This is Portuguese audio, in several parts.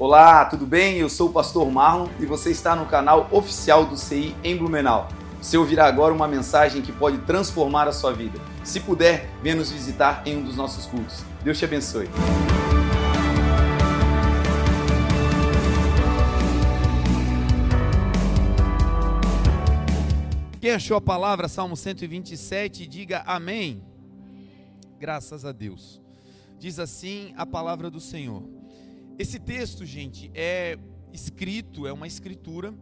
Olá, tudo bem? Eu sou o pastor Marlon e você está no canal oficial do CI em Blumenau. Você ouvirá agora uma mensagem que pode transformar a sua vida. Se puder, venha nos visitar em um dos nossos cultos. Deus te abençoe. Quem achou a palavra, Salmo 127, diga amém. Graças a Deus. Diz assim a palavra do Senhor. Esse texto, gente, é escrito, é uma escritura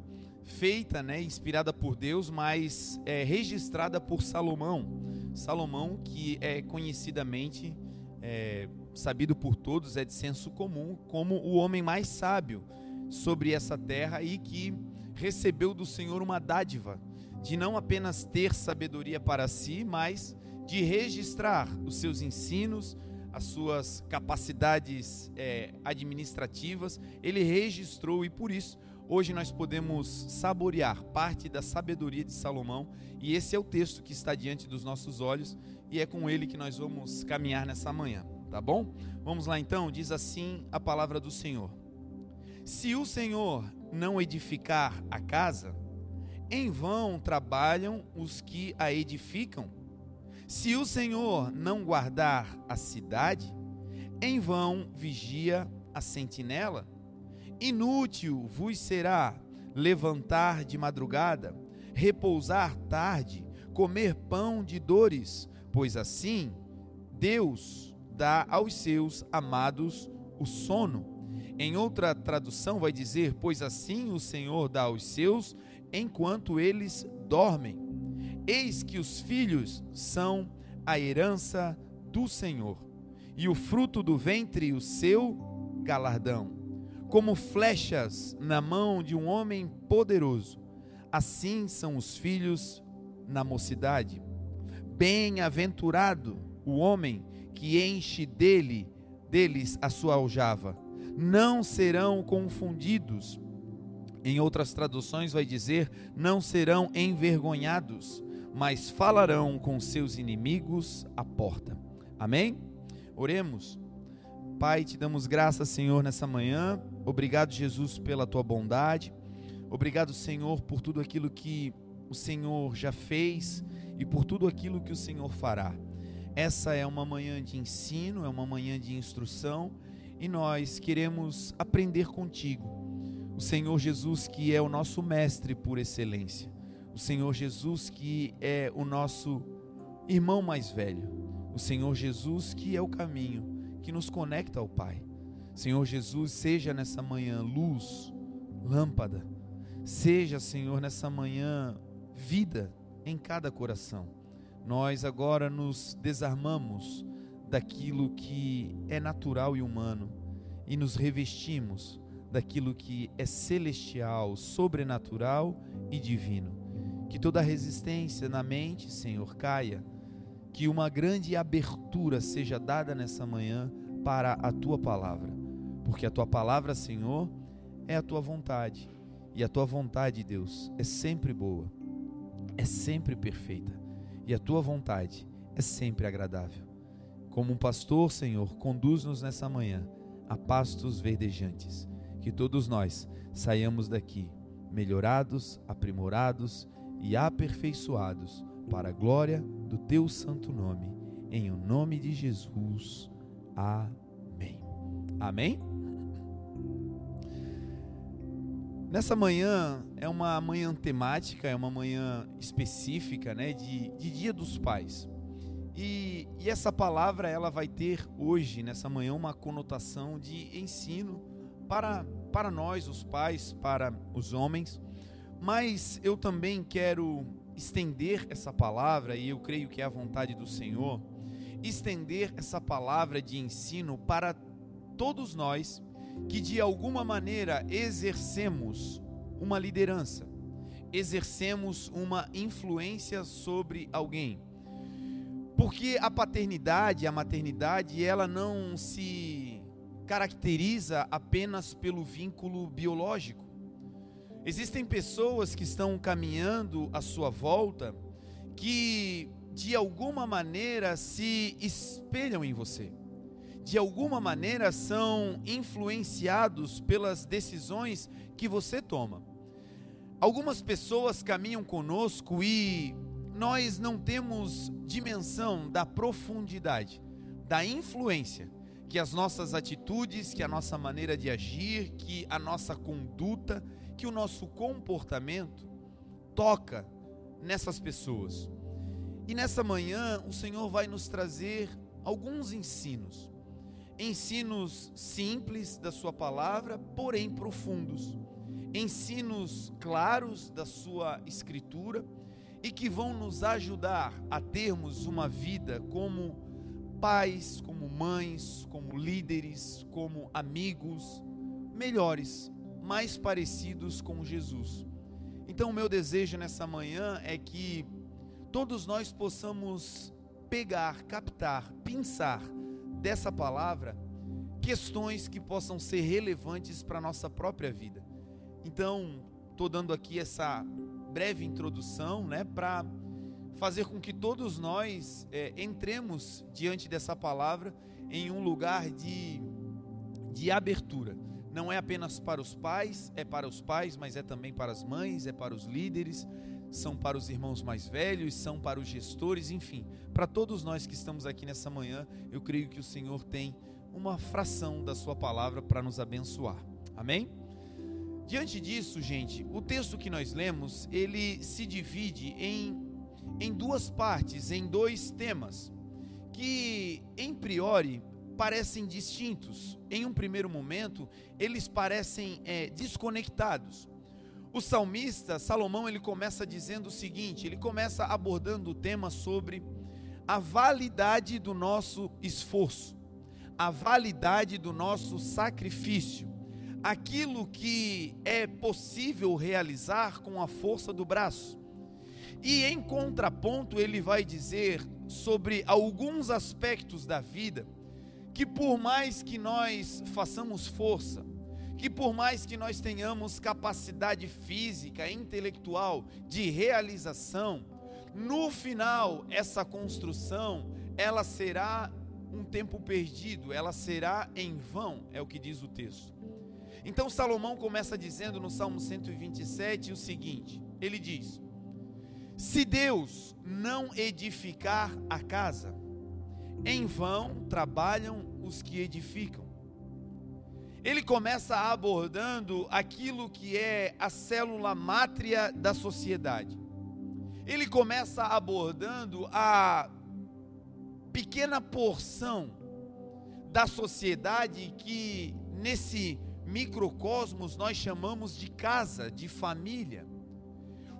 feita, né, inspirada por Deus, mas é registrada por Salomão. Salomão, que é conhecidamente é, sabido por todos, é de senso comum, como o homem mais sábio sobre essa terra e que recebeu do Senhor uma dádiva de não apenas ter sabedoria para si, mas de registrar os seus ensinos, as suas capacidades é, administrativas. Ele registrou e por isso hoje nós podemos saborear parte da sabedoria de Salomão. E esse é o texto que está diante dos nossos olhos e é com ele que nós vamos caminhar nessa manhã, tá bom? Vamos lá então, diz assim a palavra do Senhor: Se o Senhor não edificar a casa, em vão trabalham os que a edificam. Se o Senhor não guardar a cidade, em vão vigia a sentinela. Inútil vos será levantar de madrugada, repousar tarde, comer pão de dores, pois assim Deus dá aos seus amados o sono. Em outra tradução vai dizer: Pois assim o Senhor dá aos seus enquanto eles dormem. Eis que os filhos são a herança do Senhor, e o fruto do ventre o seu galardão. Como flechas na mão de um homem poderoso, assim são os filhos na mocidade. Bem-aventurado o homem que enche dele deles a sua aljava. Não serão confundidos em outras traduções vai dizer: não serão envergonhados, mas falarão com seus inimigos à porta. Amém? Oremos. Pai, te damos graças, Senhor, nessa manhã. Obrigado, Jesus, pela tua bondade. Obrigado, Senhor, por tudo aquilo que o Senhor já fez e por tudo aquilo que o Senhor fará. Essa é uma manhã de ensino, é uma manhã de instrução e nós queremos aprender contigo o Senhor Jesus, que é o nosso mestre por excelência. O Senhor Jesus, que é o nosso irmão mais velho. O Senhor Jesus, que é o caminho que nos conecta ao Pai. Senhor Jesus, seja nessa manhã luz, lâmpada. Seja, Senhor, nessa manhã vida em cada coração. Nós agora nos desarmamos daquilo que é natural e humano e nos revestimos daquilo que é celestial, sobrenatural e divino. Que toda resistência na mente, Senhor, caia. Que uma grande abertura seja dada nessa manhã para a tua palavra. Porque a tua palavra, Senhor, é a tua vontade. E a tua vontade, Deus, é sempre boa, é sempre perfeita. E a tua vontade é sempre agradável. Como um pastor, Senhor, conduz-nos nessa manhã a pastos verdejantes que todos nós saiamos daqui melhorados, aprimorados e aperfeiçoados para a glória do teu santo nome. Em o nome de Jesus. Amém. Amém? Nessa manhã é uma manhã temática, é uma manhã específica, né, de, de Dia dos Pais. E, e essa palavra ela vai ter hoje, nessa manhã, uma conotação de ensino para, para nós, os pais, para os homens, mas eu também quero estender essa palavra, e eu creio que é a vontade do Senhor, estender essa palavra de ensino para todos nós que de alguma maneira exercemos uma liderança, exercemos uma influência sobre alguém. Porque a paternidade, a maternidade, ela não se caracteriza apenas pelo vínculo biológico. Existem pessoas que estão caminhando à sua volta que de alguma maneira se espelham em você. de alguma maneira são influenciados pelas decisões que você toma. Algumas pessoas caminham conosco e nós não temos dimensão da profundidade, da influência que as nossas atitudes, que a nossa maneira de agir, que a nossa conduta, que o nosso comportamento toca nessas pessoas. E nessa manhã o Senhor vai nos trazer alguns ensinos. Ensinos simples da Sua palavra, porém profundos. Ensinos claros da Sua Escritura e que vão nos ajudar a termos uma vida como pais, como mães, como líderes, como amigos, melhores, mais parecidos com Jesus. Então, o meu desejo nessa manhã é que todos nós possamos pegar, captar, pensar dessa palavra questões que possam ser relevantes para a nossa própria vida. Então, estou dando aqui essa breve introdução, né, para fazer com que todos nós é, entremos diante dessa palavra em um lugar de, de abertura. Não é apenas para os pais, é para os pais, mas é também para as mães, é para os líderes, são para os irmãos mais velhos, são para os gestores, enfim, para todos nós que estamos aqui nessa manhã, eu creio que o Senhor tem uma fração da Sua palavra para nos abençoar. Amém? Diante disso, gente, o texto que nós lemos, ele se divide em em duas partes, em dois temas, que em priori parecem distintos. Em um primeiro momento, eles parecem é, desconectados. O salmista Salomão ele começa dizendo o seguinte: ele começa abordando o tema sobre a validade do nosso esforço, a validade do nosso sacrifício, aquilo que é possível realizar com a força do braço e em contraponto, ele vai dizer sobre alguns aspectos da vida que, por mais que nós façamos força, que por mais que nós tenhamos capacidade física, intelectual de realização, no final essa construção ela será um tempo perdido, ela será em vão, é o que diz o texto. Então Salomão começa dizendo no Salmo 127 o seguinte: ele diz: se Deus não edificar a casa, em vão trabalham os que edificam. Ele começa abordando aquilo que é a célula mátria da sociedade. Ele começa abordando a pequena porção da sociedade que nesse microcosmos nós chamamos de casa, de família.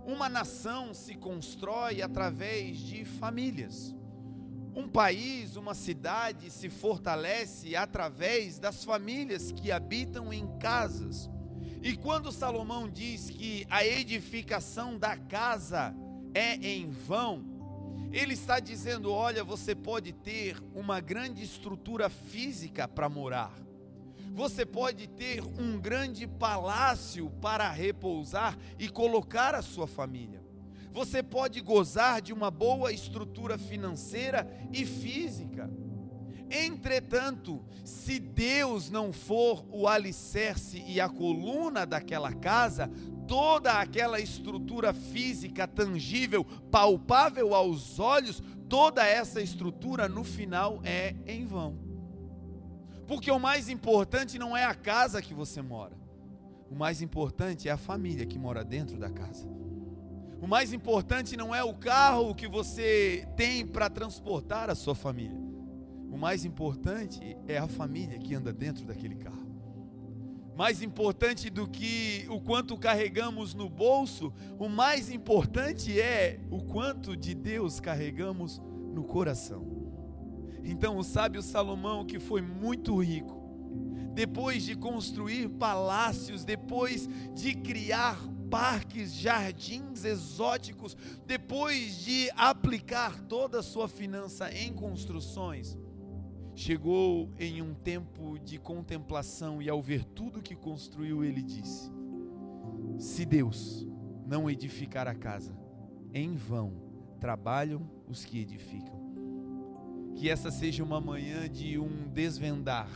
Uma nação se constrói através de famílias. Um país, uma cidade se fortalece através das famílias que habitam em casas. E quando Salomão diz que a edificação da casa é em vão, ele está dizendo: olha, você pode ter uma grande estrutura física para morar, você pode ter um grande palácio para repousar e colocar a sua família. Você pode gozar de uma boa estrutura financeira e física. Entretanto, se Deus não for o alicerce e a coluna daquela casa, toda aquela estrutura física tangível, palpável aos olhos, toda essa estrutura no final é em vão. Porque o mais importante não é a casa que você mora. O mais importante é a família que mora dentro da casa. O mais importante não é o carro que você tem para transportar a sua família. O mais importante é a família que anda dentro daquele carro. Mais importante do que o quanto carregamos no bolso, o mais importante é o quanto de Deus carregamos no coração. Então o sábio Salomão, que foi muito rico, depois de construir palácios, depois de criar parques, jardins exóticos, depois de aplicar toda a sua finança em construções, chegou em um tempo de contemplação e ao ver tudo que construiu, ele disse: Se Deus não edificar a casa, em vão trabalham os que edificam. que essa seja uma manhã de um desvendar,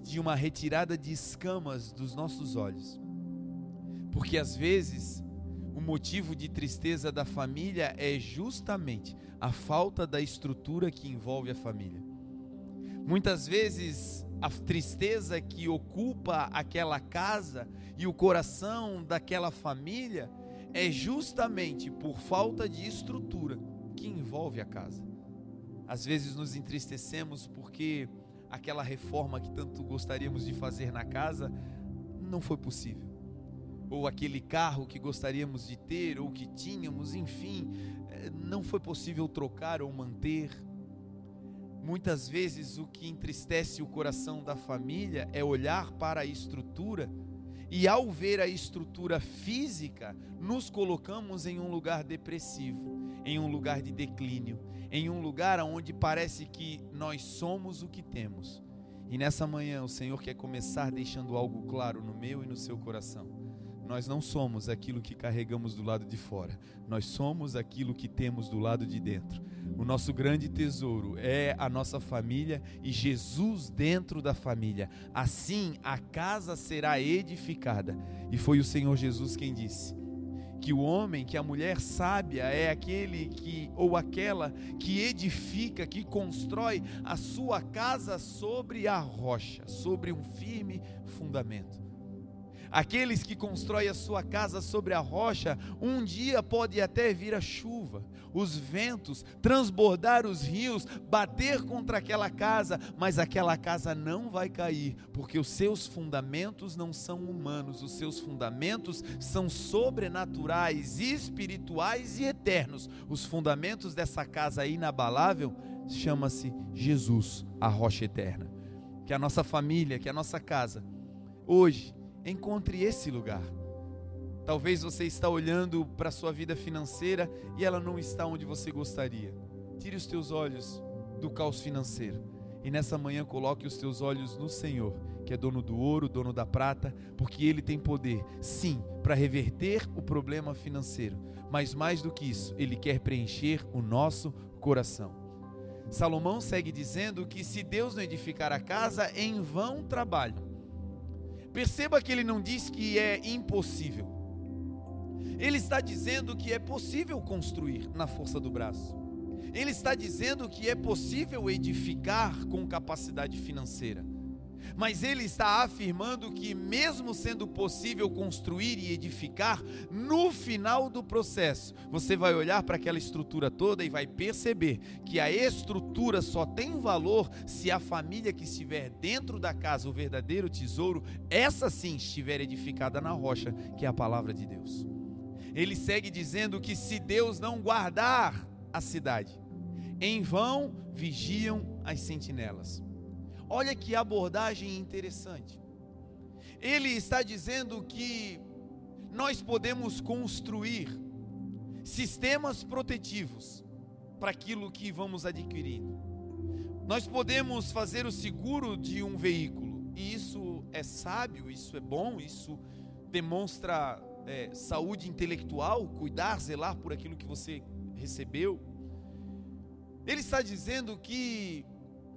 de uma retirada de escamas dos nossos olhos. Porque às vezes o motivo de tristeza da família é justamente a falta da estrutura que envolve a família. Muitas vezes a tristeza que ocupa aquela casa e o coração daquela família é justamente por falta de estrutura que envolve a casa. Às vezes nos entristecemos porque aquela reforma que tanto gostaríamos de fazer na casa não foi possível ou aquele carro que gostaríamos de ter ou que tínhamos, enfim, eh, não foi possível trocar ou manter. Muitas vezes o que entristece o coração da família é olhar para a estrutura e ao ver a estrutura física, nos colocamos em um lugar depressivo, em um lugar de declínio, em um lugar onde parece que nós somos o que temos. E nessa manhã o Senhor quer começar deixando algo claro no meu e no seu coração nós não somos aquilo que carregamos do lado de fora, nós somos aquilo que temos do lado de dentro. O nosso grande tesouro é a nossa família e Jesus dentro da família. Assim a casa será edificada. E foi o Senhor Jesus quem disse: que o homem, que a mulher sábia é aquele que ou aquela que edifica, que constrói a sua casa sobre a rocha, sobre um firme fundamento. Aqueles que constroem a sua casa sobre a rocha, um dia pode até vir a chuva, os ventos, transbordar os rios, bater contra aquela casa, mas aquela casa não vai cair, porque os seus fundamentos não são humanos, os seus fundamentos são sobrenaturais, espirituais e eternos. Os fundamentos dessa casa inabalável chama-se Jesus, a rocha eterna. Que a nossa família, que a nossa casa, hoje, encontre esse lugar. Talvez você está olhando para a sua vida financeira e ela não está onde você gostaria. Tire os teus olhos do caos financeiro e nessa manhã coloque os teus olhos no Senhor, que é dono do ouro, dono da prata, porque ele tem poder, sim, para reverter o problema financeiro, mas mais do que isso, ele quer preencher o nosso coração. Salomão segue dizendo que se Deus não edificar a casa, em vão trabalho Perceba que ele não diz que é impossível. Ele está dizendo que é possível construir na força do braço. Ele está dizendo que é possível edificar com capacidade financeira. Mas ele está afirmando que, mesmo sendo possível construir e edificar, no final do processo, você vai olhar para aquela estrutura toda e vai perceber que a estrutura só tem valor se a família que estiver dentro da casa, o verdadeiro tesouro, essa sim estiver edificada na rocha, que é a palavra de Deus. Ele segue dizendo que se Deus não guardar a cidade, em vão vigiam as sentinelas. Olha que abordagem interessante. Ele está dizendo que nós podemos construir sistemas protetivos para aquilo que vamos adquirindo. Nós podemos fazer o seguro de um veículo, e isso é sábio, isso é bom, isso demonstra é, saúde intelectual, cuidar, zelar por aquilo que você recebeu. Ele está dizendo que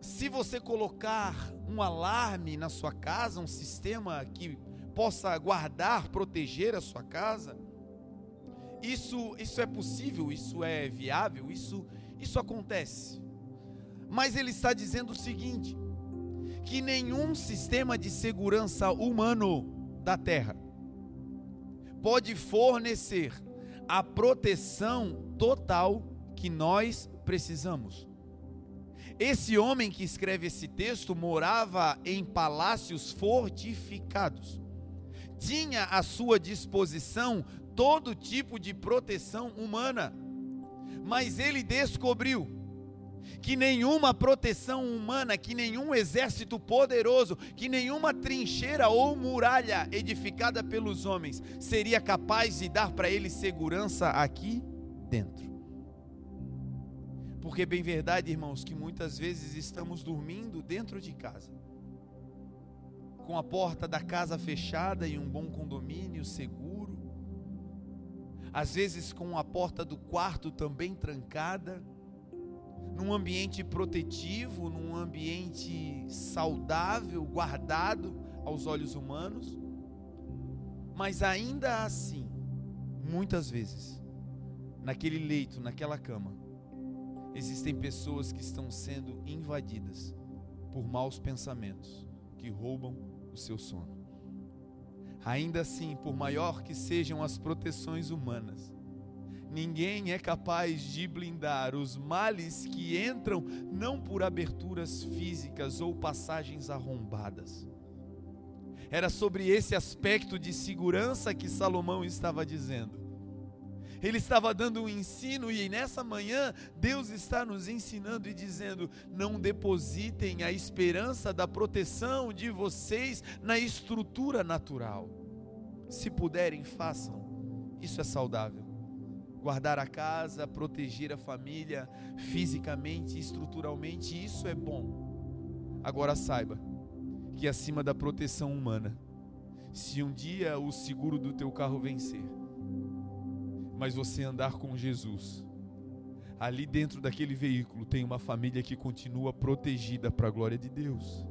se você colocar um alarme na sua casa, um sistema que possa guardar, proteger a sua casa, isso, isso é possível, isso é viável, isso, isso acontece. Mas ele está dizendo o seguinte: que nenhum sistema de segurança humano da Terra pode fornecer a proteção total que nós precisamos. Esse homem que escreve esse texto morava em palácios fortificados. Tinha à sua disposição todo tipo de proteção humana. Mas ele descobriu que nenhuma proteção humana, que nenhum exército poderoso, que nenhuma trincheira ou muralha edificada pelos homens seria capaz de dar para ele segurança aqui dentro. Porque, bem verdade, irmãos, que muitas vezes estamos dormindo dentro de casa, com a porta da casa fechada e um bom condomínio seguro, às vezes com a porta do quarto também trancada, num ambiente protetivo, num ambiente saudável, guardado aos olhos humanos. Mas ainda assim, muitas vezes, naquele leito, naquela cama, existem pessoas que estão sendo invadidas por maus pensamentos que roubam o seu sono. Ainda assim, por maior que sejam as proteções humanas, ninguém é capaz de blindar os males que entram não por aberturas físicas ou passagens arrombadas. Era sobre esse aspecto de segurança que Salomão estava dizendo. Ele estava dando um ensino e nessa manhã Deus está nos ensinando e dizendo: não depositem a esperança da proteção de vocês na estrutura natural. Se puderem, façam. Isso é saudável. Guardar a casa, proteger a família fisicamente, estruturalmente, isso é bom. Agora saiba que acima da proteção humana, se um dia o seguro do teu carro vencer, mas você andar com Jesus, ali dentro daquele veículo tem uma família que continua protegida para a glória de Deus.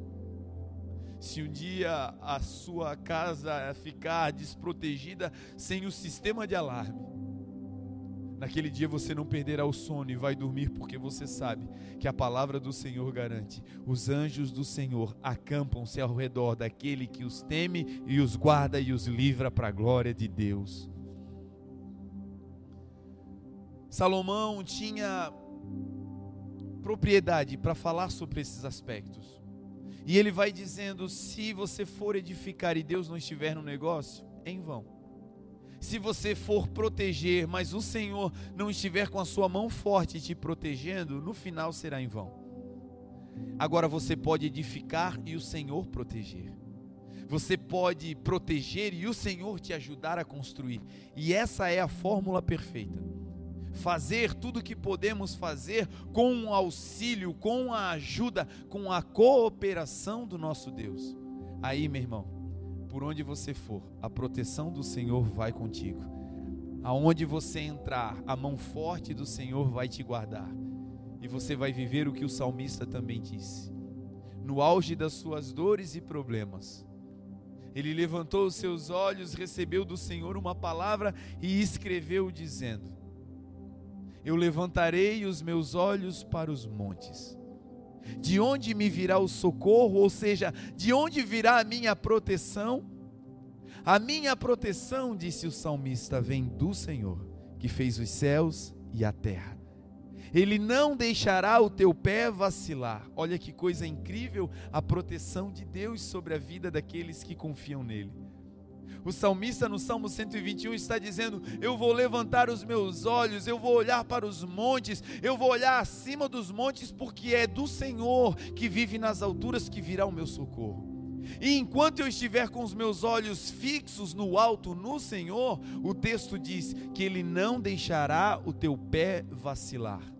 Se um dia a sua casa ficar desprotegida sem o sistema de alarme, naquele dia você não perderá o sono e vai dormir porque você sabe que a palavra do Senhor garante: os anjos do Senhor acampam-se ao redor daquele que os teme e os guarda e os livra para a glória de Deus. Salomão tinha propriedade para falar sobre esses aspectos. E ele vai dizendo: se você for edificar e Deus não estiver no negócio, é em vão. Se você for proteger, mas o Senhor não estiver com a sua mão forte te protegendo, no final será em vão. Agora você pode edificar e o Senhor proteger. Você pode proteger e o Senhor te ajudar a construir. E essa é a fórmula perfeita fazer tudo o que podemos fazer com o auxílio, com a ajuda, com a cooperação do nosso Deus. Aí, meu irmão, por onde você for, a proteção do Senhor vai contigo. Aonde você entrar, a mão forte do Senhor vai te guardar. E você vai viver o que o salmista também disse. No auge das suas dores e problemas, ele levantou os seus olhos, recebeu do Senhor uma palavra e escreveu dizendo: eu levantarei os meus olhos para os montes. De onde me virá o socorro? Ou seja, de onde virá a minha proteção? A minha proteção, disse o salmista, vem do Senhor, que fez os céus e a terra. Ele não deixará o teu pé vacilar. Olha que coisa incrível a proteção de Deus sobre a vida daqueles que confiam nele. O salmista no Salmo 121 está dizendo: Eu vou levantar os meus olhos, eu vou olhar para os montes, eu vou olhar acima dos montes, porque é do Senhor que vive nas alturas que virá o meu socorro. E enquanto eu estiver com os meus olhos fixos no alto, no Senhor, o texto diz que Ele não deixará o teu pé vacilar.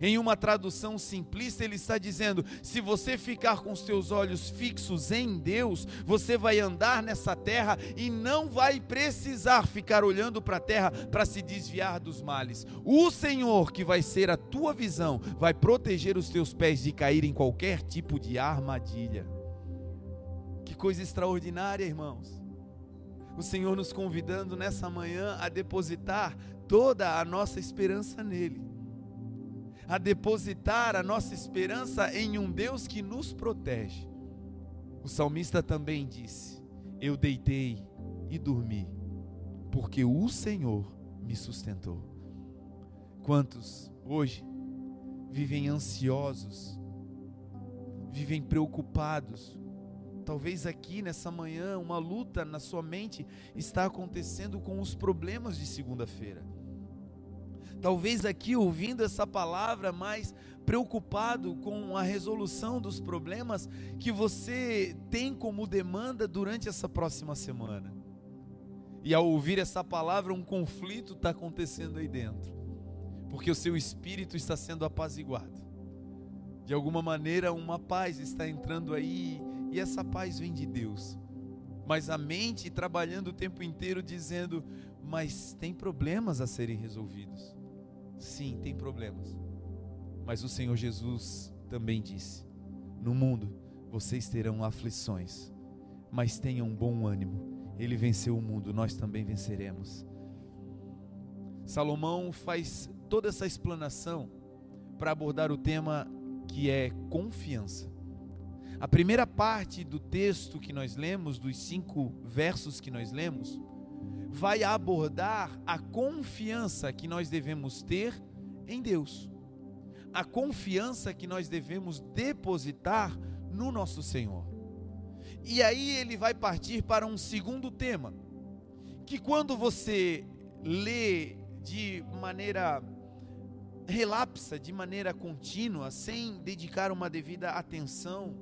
Em uma tradução simplista, ele está dizendo: se você ficar com os seus olhos fixos em Deus, você vai andar nessa terra e não vai precisar ficar olhando para a terra para se desviar dos males. O Senhor, que vai ser a tua visão, vai proteger os teus pés de cair em qualquer tipo de armadilha. Que coisa extraordinária, irmãos. O Senhor nos convidando nessa manhã a depositar toda a nossa esperança nele a depositar a nossa esperança em um Deus que nos protege. O salmista também disse: Eu deitei e dormi, porque o Senhor me sustentou. Quantos hoje vivem ansiosos, vivem preocupados? Talvez aqui nessa manhã uma luta na sua mente está acontecendo com os problemas de segunda-feira Talvez aqui ouvindo essa palavra, mais preocupado com a resolução dos problemas que você tem como demanda durante essa próxima semana. E ao ouvir essa palavra, um conflito está acontecendo aí dentro, porque o seu espírito está sendo apaziguado. De alguma maneira, uma paz está entrando aí, e essa paz vem de Deus. Mas a mente trabalhando o tempo inteiro dizendo: mas tem problemas a serem resolvidos. Sim, tem problemas. Mas o Senhor Jesus também disse: No mundo vocês terão aflições, mas tenham bom ânimo. Ele venceu o mundo, nós também venceremos. Salomão faz toda essa explanação para abordar o tema que é confiança. A primeira parte do texto que nós lemos, dos cinco versos que nós lemos, vai abordar a confiança que nós devemos ter em Deus, a confiança que nós devemos depositar no nosso Senhor. E aí ele vai partir para um segundo tema, que quando você lê de maneira relapsa, de maneira contínua, sem dedicar uma devida atenção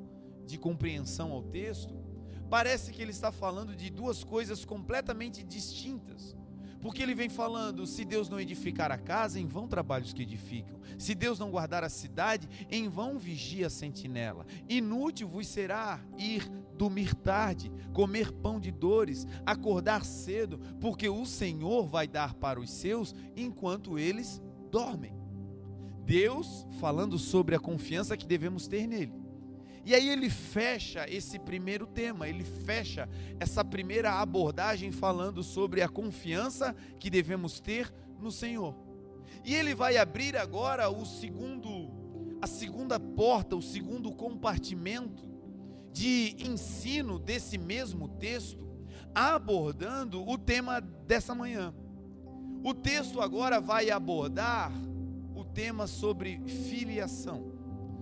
de compreensão ao texto, parece que ele está falando de duas coisas completamente distintas. Porque ele vem falando: se Deus não edificar a casa, em vão trabalhos que edificam. Se Deus não guardar a cidade, em vão vigia a sentinela. Inútil vos será ir dormir tarde, comer pão de dores, acordar cedo, porque o Senhor vai dar para os seus enquanto eles dormem. Deus falando sobre a confiança que devemos ter nele. E aí ele fecha esse primeiro tema, ele fecha essa primeira abordagem falando sobre a confiança que devemos ter no Senhor. E ele vai abrir agora o segundo a segunda porta, o segundo compartimento de ensino desse mesmo texto, abordando o tema dessa manhã. O texto agora vai abordar o tema sobre filiação,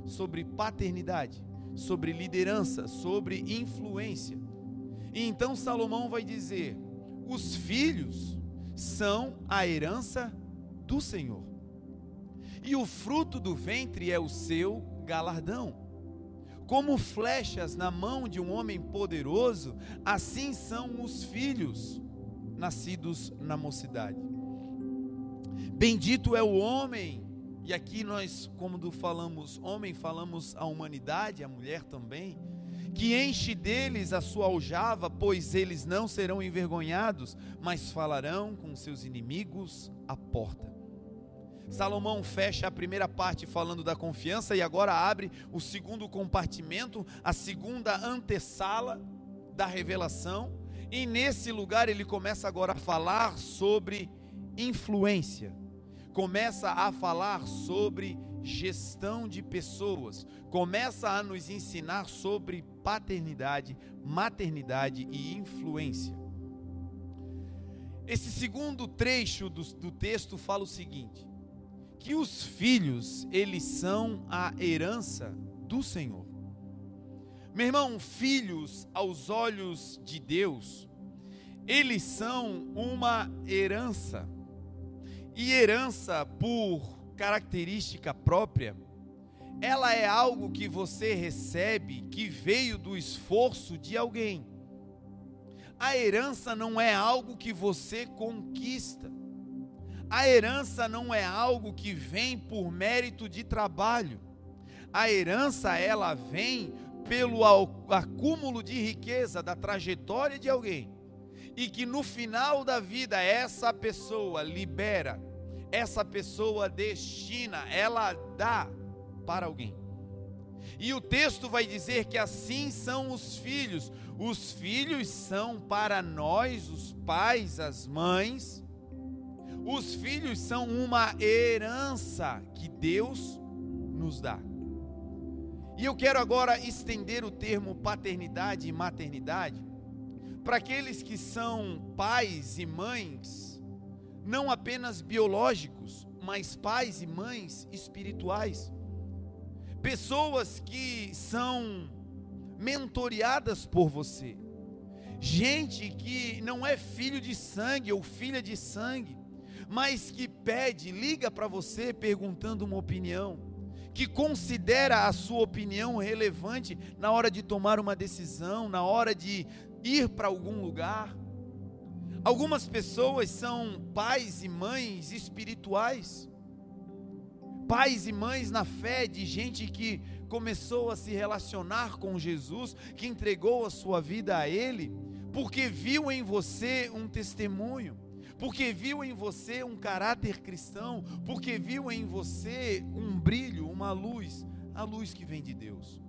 sobre paternidade sobre liderança, sobre influência. E então Salomão vai dizer: os filhos são a herança do Senhor, e o fruto do ventre é o seu galardão. Como flechas na mão de um homem poderoso, assim são os filhos nascidos na mocidade. Bendito é o homem e aqui nós, como falamos homem, falamos a humanidade, a mulher também, que enche deles a sua aljava, pois eles não serão envergonhados, mas falarão com seus inimigos à porta. Salomão fecha a primeira parte falando da confiança e agora abre o segundo compartimento, a segunda antessala da revelação. E nesse lugar ele começa agora a falar sobre influência começa a falar sobre gestão de pessoas, começa a nos ensinar sobre paternidade, maternidade e influência. Esse segundo trecho do, do texto fala o seguinte: que os filhos, eles são a herança do Senhor. Meu irmão, filhos aos olhos de Deus, eles são uma herança. E herança, por característica própria, ela é algo que você recebe que veio do esforço de alguém. A herança não é algo que você conquista. A herança não é algo que vem por mérito de trabalho. A herança ela vem pelo acúmulo de riqueza da trajetória de alguém e que no final da vida essa pessoa libera, essa pessoa destina, ela dá para alguém. E o texto vai dizer que assim são os filhos. Os filhos são para nós, os pais, as mães. Os filhos são uma herança que Deus nos dá. E eu quero agora estender o termo paternidade e maternidade para aqueles que são pais e mães, não apenas biológicos, mas pais e mães espirituais. Pessoas que são mentoreadas por você. Gente que não é filho de sangue ou filha de sangue, mas que pede, liga para você perguntando uma opinião, que considera a sua opinião relevante na hora de tomar uma decisão, na hora de ir para algum lugar. Algumas pessoas são pais e mães espirituais, pais e mães na fé de gente que começou a se relacionar com Jesus, que entregou a sua vida a Ele, porque viu em você um testemunho, porque viu em você um caráter cristão, porque viu em você um brilho, uma luz, a luz que vem de Deus.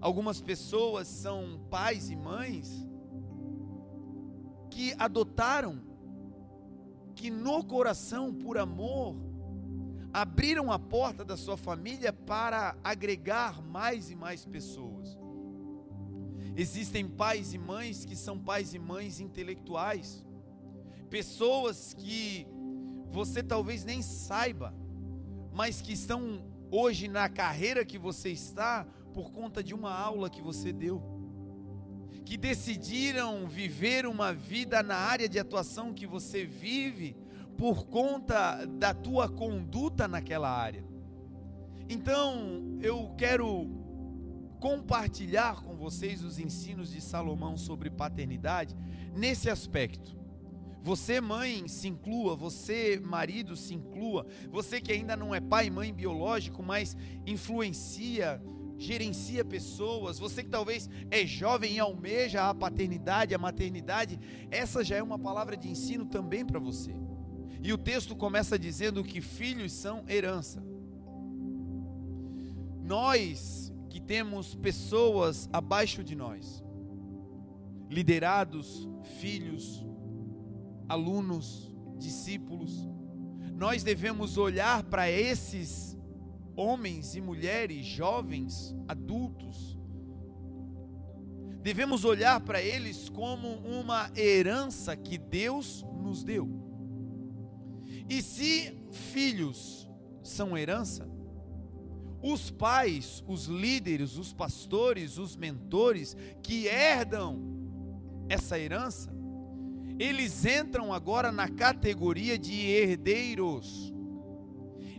Algumas pessoas são pais e mães que adotaram, que no coração, por amor, abriram a porta da sua família para agregar mais e mais pessoas. Existem pais e mães que são pais e mães intelectuais, pessoas que você talvez nem saiba, mas que estão hoje na carreira que você está por conta de uma aula que você deu, que decidiram viver uma vida na área de atuação que você vive por conta da tua conduta naquela área. Então, eu quero compartilhar com vocês os ensinos de Salomão sobre paternidade nesse aspecto. Você, mãe, se inclua, você, marido, se inclua, você que ainda não é pai e mãe biológico, mas influencia, gerencia pessoas, você que talvez é jovem e almeja a paternidade, a maternidade, essa já é uma palavra de ensino também para você. E o texto começa dizendo que filhos são herança. Nós que temos pessoas abaixo de nós, liderados, filhos, alunos, discípulos, nós devemos olhar para esses homens e mulheres, jovens, adultos, devemos olhar para eles como uma herança que Deus nos deu. E se filhos são herança, os pais, os líderes, os pastores, os mentores que herdam essa herança, eles entram agora na categoria de herdeiros.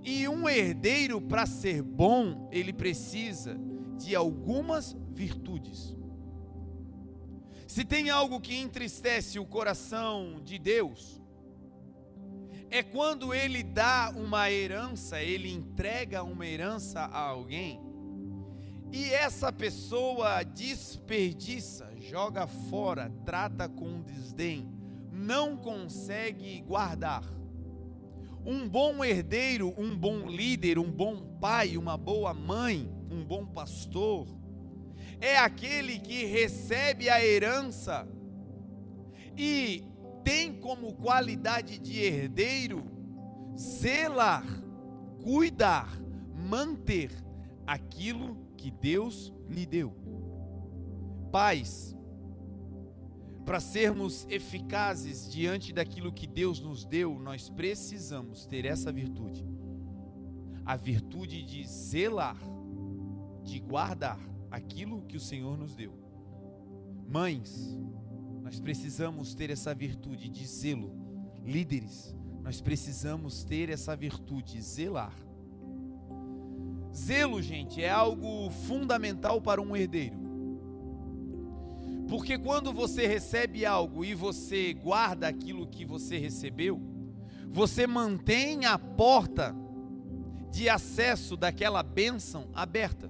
E um herdeiro, para ser bom, ele precisa de algumas virtudes. Se tem algo que entristece o coração de Deus, é quando ele dá uma herança, ele entrega uma herança a alguém, e essa pessoa desperdiça, joga fora, trata com desdém, não consegue guardar. Um bom herdeiro, um bom líder, um bom pai, uma boa mãe, um bom pastor, é aquele que recebe a herança e tem como qualidade de herdeiro zelar, cuidar, manter aquilo que Deus lhe deu. Pais, para sermos eficazes diante daquilo que Deus nos deu, nós precisamos ter essa virtude. A virtude de zelar, de guardar aquilo que o Senhor nos deu. Mães, nós precisamos ter essa virtude de zelo. Líderes, nós precisamos ter essa virtude, zelar. Zelo, gente, é algo fundamental para um herdeiro. Porque quando você recebe algo e você guarda aquilo que você recebeu, você mantém a porta de acesso daquela bênção aberta.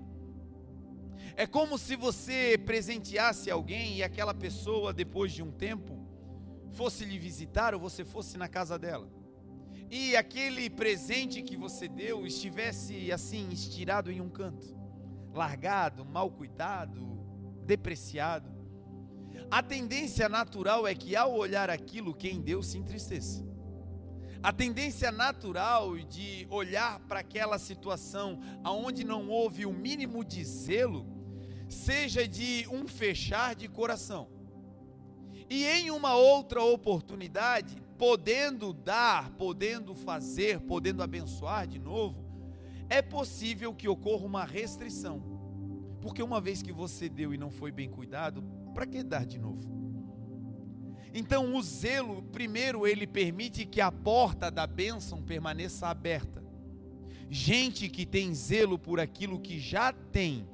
É como se você presenteasse alguém e aquela pessoa, depois de um tempo, fosse lhe visitar ou você fosse na casa dela. E aquele presente que você deu estivesse assim, estirado em um canto, largado, mal cuidado, depreciado. A tendência natural é que ao olhar aquilo, quem deu se entristeça. A tendência natural de olhar para aquela situação aonde não houve o mínimo de zelo seja de um fechar de coração. E em uma outra oportunidade, podendo dar, podendo fazer, podendo abençoar de novo, é possível que ocorra uma restrição. Porque uma vez que você deu e não foi bem cuidado, para que dar de novo? Então, o zelo, primeiro, ele permite que a porta da bênção permaneça aberta. Gente que tem zelo por aquilo que já tem,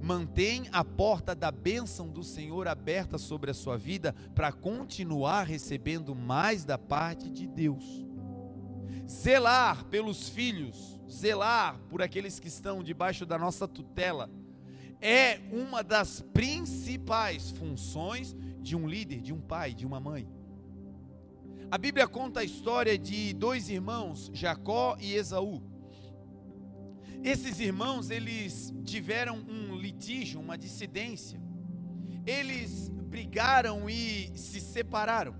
mantém a porta da bênção do Senhor aberta sobre a sua vida para continuar recebendo mais da parte de Deus. Zelar pelos filhos, zelar por aqueles que estão debaixo da nossa tutela, é uma das principais funções de um líder, de um pai, de uma mãe. A Bíblia conta a história de dois irmãos, Jacó e Esaú. Esses irmãos, eles tiveram um litígio, uma dissidência. Eles brigaram e se separaram.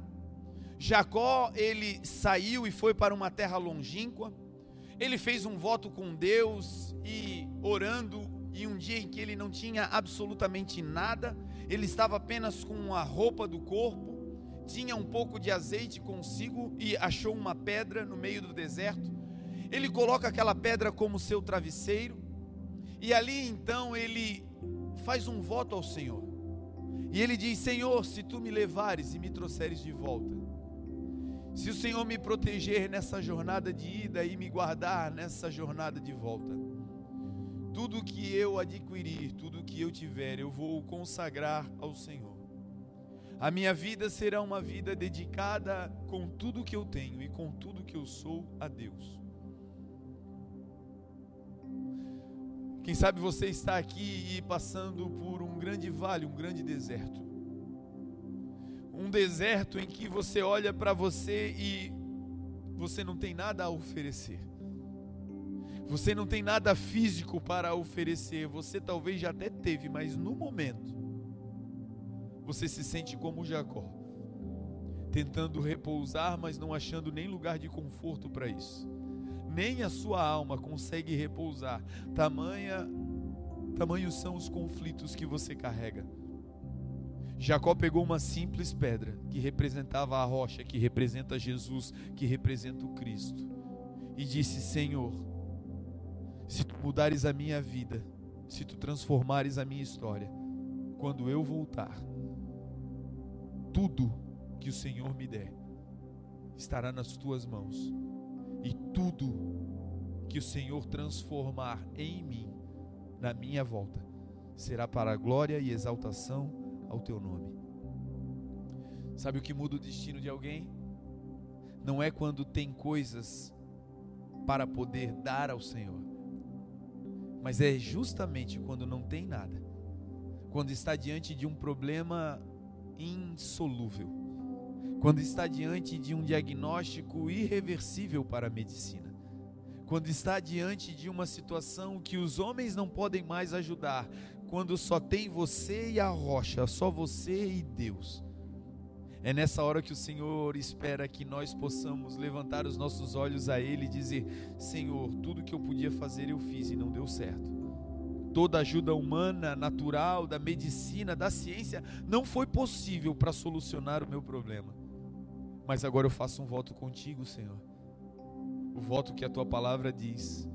Jacó, ele saiu e foi para uma terra longínqua. Ele fez um voto com Deus e orando, e um dia em que ele não tinha absolutamente nada, ele estava apenas com a roupa do corpo, tinha um pouco de azeite consigo e achou uma pedra no meio do deserto ele coloca aquela pedra como seu travesseiro, e ali então ele faz um voto ao Senhor. E ele diz: Senhor, se tu me levares e me trouxeres de volta, se o Senhor me proteger nessa jornada de ida e me guardar nessa jornada de volta, tudo que eu adquirir, tudo que eu tiver, eu vou consagrar ao Senhor. A minha vida será uma vida dedicada com tudo que eu tenho e com tudo que eu sou a Deus. Quem sabe você está aqui e passando por um grande vale, um grande deserto. Um deserto em que você olha para você e você não tem nada a oferecer. Você não tem nada físico para oferecer. Você talvez já até teve, mas no momento você se sente como Jacó, tentando repousar, mas não achando nem lugar de conforto para isso nem a sua alma consegue repousar. Tamanha, tamanhos são os conflitos que você carrega. Jacó pegou uma simples pedra que representava a rocha, que representa Jesus, que representa o Cristo, e disse: Senhor, se tu mudares a minha vida, se tu transformares a minha história, quando eu voltar, tudo que o Senhor me der estará nas tuas mãos e tudo que o Senhor transformar em mim, na minha volta, será para a glória e exaltação ao teu nome. Sabe o que muda o destino de alguém? Não é quando tem coisas para poder dar ao Senhor, mas é justamente quando não tem nada, quando está diante de um problema insolúvel quando está diante de um diagnóstico irreversível para a medicina, quando está diante de uma situação que os homens não podem mais ajudar, quando só tem você e a rocha, só você e Deus. É nessa hora que o Senhor espera que nós possamos levantar os nossos olhos a Ele e dizer: Senhor, tudo que eu podia fazer eu fiz e não deu certo. Toda ajuda humana, natural, da medicina, da ciência, não foi possível para solucionar o meu problema. Mas agora eu faço um voto contigo, Senhor. O voto que a tua palavra diz,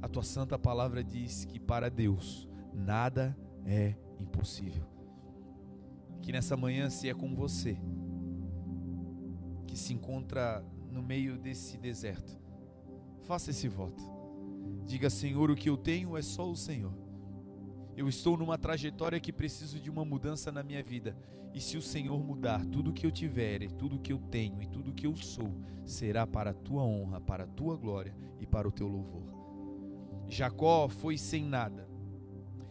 a tua santa palavra diz que para Deus nada é impossível. Que nessa manhã, se é com você, que se encontra no meio desse deserto, faça esse voto. Diga, Senhor, o que eu tenho é só o Senhor. Eu estou numa trajetória que preciso de uma mudança na minha vida. E se o Senhor mudar tudo que eu tiver, tudo que eu tenho e tudo que eu sou, será para a tua honra, para a tua glória e para o teu louvor. Jacó foi sem nada.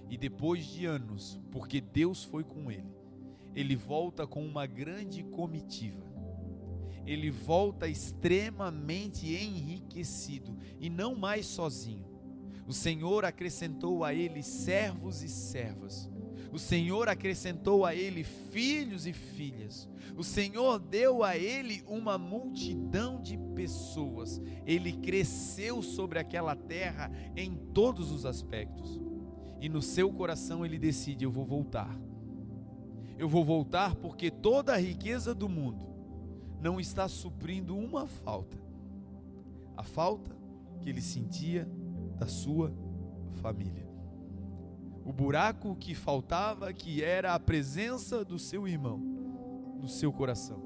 E depois de anos, porque Deus foi com ele, ele volta com uma grande comitiva. Ele volta extremamente enriquecido e não mais sozinho o Senhor acrescentou a ele servos e servas. O Senhor acrescentou a ele filhos e filhas. O Senhor deu a ele uma multidão de pessoas. Ele cresceu sobre aquela terra em todos os aspectos. E no seu coração ele decide: eu vou voltar. Eu vou voltar porque toda a riqueza do mundo não está suprindo uma falta. A falta que ele sentia da sua família. O buraco que faltava, que era a presença do seu irmão no seu coração.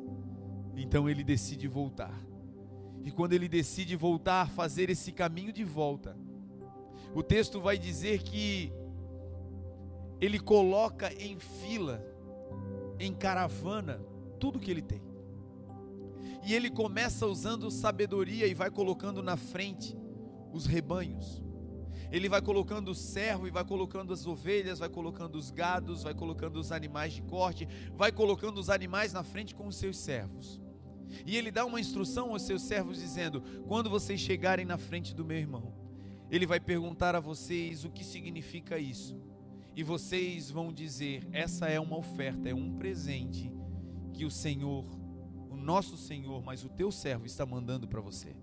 Então ele decide voltar. E quando ele decide voltar, fazer esse caminho de volta, o texto vai dizer que ele coloca em fila, em caravana, tudo que ele tem. E ele começa usando sabedoria e vai colocando na frente os rebanhos. Ele vai colocando o servo e vai colocando as ovelhas, vai colocando os gados, vai colocando os animais de corte, vai colocando os animais na frente com os seus servos. E ele dá uma instrução aos seus servos dizendo: quando vocês chegarem na frente do meu irmão, ele vai perguntar a vocês o que significa isso. E vocês vão dizer: essa é uma oferta, é um presente que o Senhor, o nosso Senhor, mas o teu servo está mandando para você.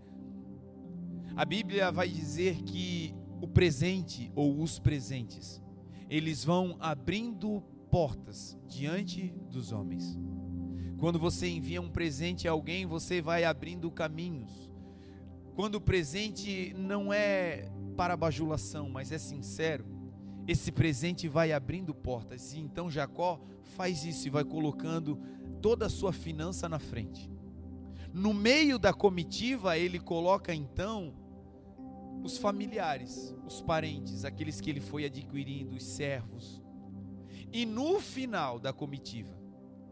A Bíblia vai dizer que o presente ou os presentes, eles vão abrindo portas diante dos homens. Quando você envia um presente a alguém, você vai abrindo caminhos. Quando o presente não é para bajulação, mas é sincero, esse presente vai abrindo portas. E então Jacó faz isso e vai colocando toda a sua finança na frente. No meio da comitiva, ele coloca então os familiares, os parentes, aqueles que ele foi adquirindo, os servos. E no final da comitiva,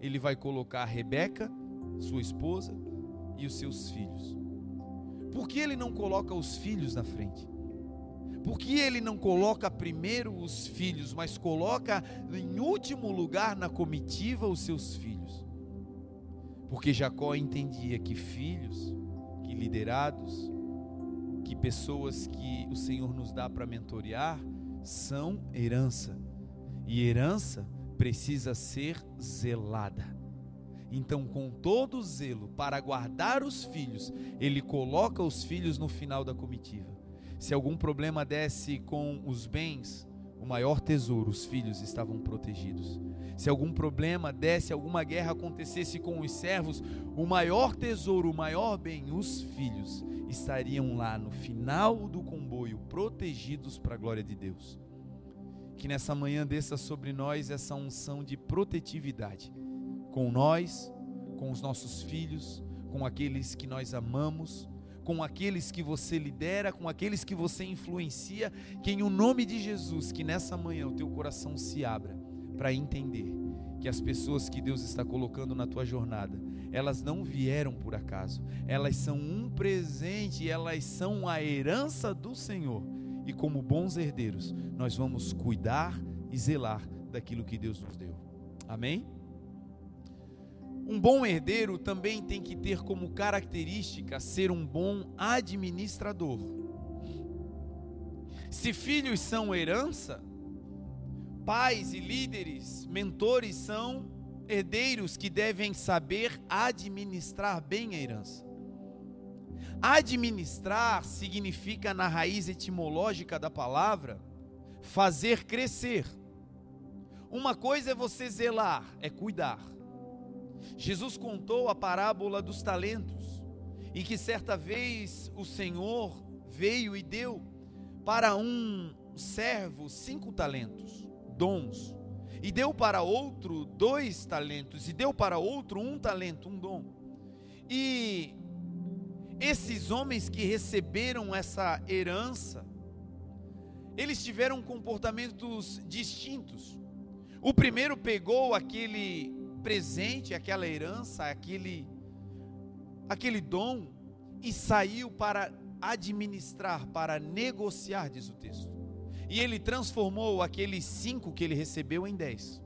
ele vai colocar Rebeca, sua esposa, e os seus filhos. Por que ele não coloca os filhos na frente? Por que ele não coloca primeiro os filhos, mas coloca em último lugar na comitiva os seus filhos? Porque Jacó entendia que filhos, que liderados, que pessoas que o Senhor nos dá para mentorear são herança. E herança precisa ser zelada. Então, com todo zelo para guardar os filhos, ele coloca os filhos no final da comitiva. Se algum problema desse com os bens, o maior tesouro, os filhos estavam protegidos. Se algum problema desse, alguma guerra acontecesse com os servos, o maior tesouro, o maior bem, os filhos, estariam lá no final do comboio, protegidos para a glória de Deus que nessa manhã desça sobre nós essa unção de protetividade com nós, com os nossos filhos, com aqueles que nós amamos, com aqueles que você lidera, com aqueles que você influencia, que em o nome de Jesus, que nessa manhã o teu coração se abra para entender que as pessoas que Deus está colocando na tua jornada, elas não vieram por acaso, elas são um presente, elas são a herança do Senhor e como bons herdeiros, nós vamos cuidar e zelar daquilo que Deus nos deu. Amém? Um bom herdeiro também tem que ter como característica ser um bom administrador. Se filhos são herança, pais e líderes, mentores são herdeiros que devem saber administrar bem a herança. Administrar significa, na raiz etimológica da palavra, fazer crescer. Uma coisa é você zelar, é cuidar. Jesus contou a parábola dos talentos, e que certa vez o Senhor veio e deu para um servo cinco talentos, dons, e deu para outro dois talentos, e deu para outro um talento, um dom. E esses homens que receberam essa herança, eles tiveram comportamentos distintos. O primeiro pegou aquele presente, aquela herança, aquele aquele dom e saiu para administrar, para negociar, diz o texto. E ele transformou aqueles cinco que ele recebeu em dez.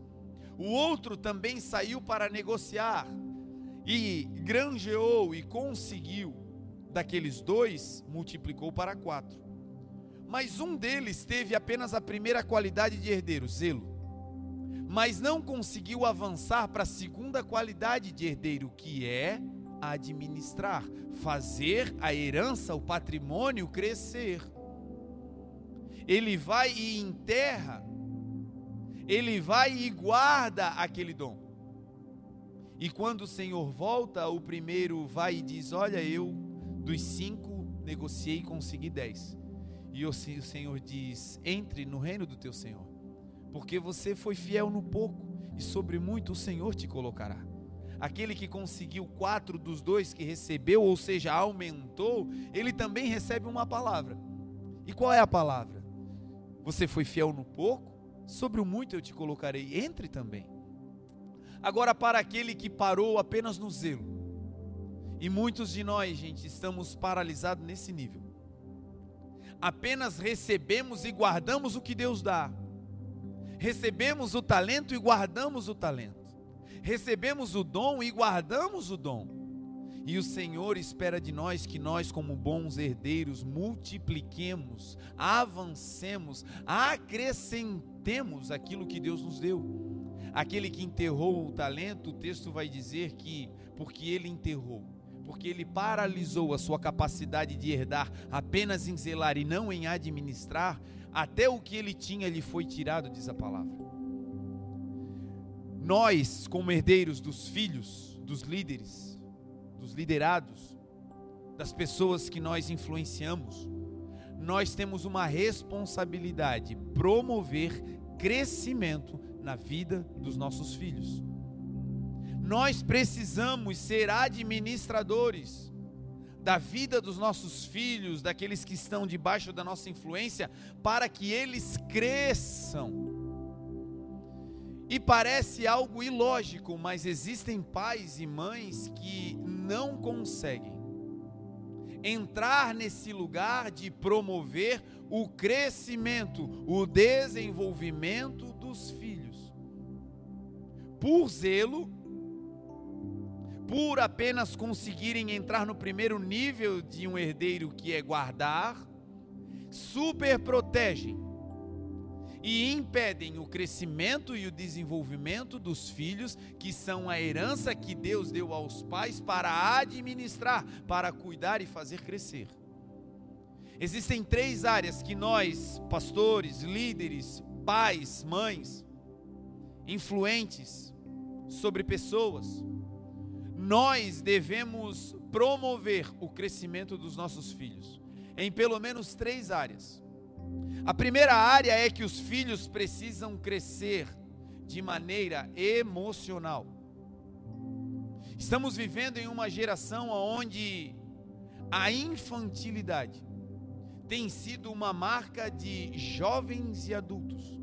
O outro também saiu para negociar e granjeou e conseguiu daqueles dois, multiplicou para quatro. Mas um deles teve apenas a primeira qualidade de herdeiro, zelo. Mas não conseguiu avançar para a segunda qualidade de herdeiro, que é administrar, fazer a herança, o patrimônio crescer. Ele vai e enterra, ele vai e guarda aquele dom. E quando o Senhor volta, o primeiro vai e diz: Olha, eu dos cinco, negociei e consegui dez. E o Senhor diz: entre no reino do teu Senhor, porque você foi fiel no pouco, e sobre muito o Senhor te colocará. Aquele que conseguiu quatro dos dois que recebeu, ou seja, aumentou, ele também recebe uma palavra. E qual é a palavra? Você foi fiel no pouco, sobre o muito eu te colocarei. Entre também. Agora, para aquele que parou apenas no zelo, e muitos de nós, gente, estamos paralisados nesse nível. Apenas recebemos e guardamos o que Deus dá. Recebemos o talento e guardamos o talento. Recebemos o dom e guardamos o dom. E o Senhor espera de nós que nós, como bons herdeiros, multipliquemos, avancemos, acrescentemos aquilo que Deus nos deu. Aquele que enterrou o talento, o texto vai dizer que, porque ele enterrou, porque ele paralisou a sua capacidade de herdar apenas em zelar e não em administrar, até o que ele tinha lhe foi tirado, diz a palavra. Nós, como herdeiros dos filhos, dos líderes, dos liderados, das pessoas que nós influenciamos, nós temos uma responsabilidade promover crescimento na vida dos nossos filhos. Nós precisamos ser administradores da vida dos nossos filhos, daqueles que estão debaixo da nossa influência, para que eles cresçam. E parece algo ilógico, mas existem pais e mães que não conseguem entrar nesse lugar de promover o crescimento, o desenvolvimento dos filhos. Por zelo, por apenas conseguirem entrar no primeiro nível de um herdeiro que é guardar, super protegem e impedem o crescimento e o desenvolvimento dos filhos, que são a herança que Deus deu aos pais para administrar, para cuidar e fazer crescer. Existem três áreas que nós, pastores, líderes, pais, mães, influentes sobre pessoas, nós devemos promover o crescimento dos nossos filhos em pelo menos três áreas. A primeira área é que os filhos precisam crescer de maneira emocional. Estamos vivendo em uma geração onde a infantilidade tem sido uma marca de jovens e adultos.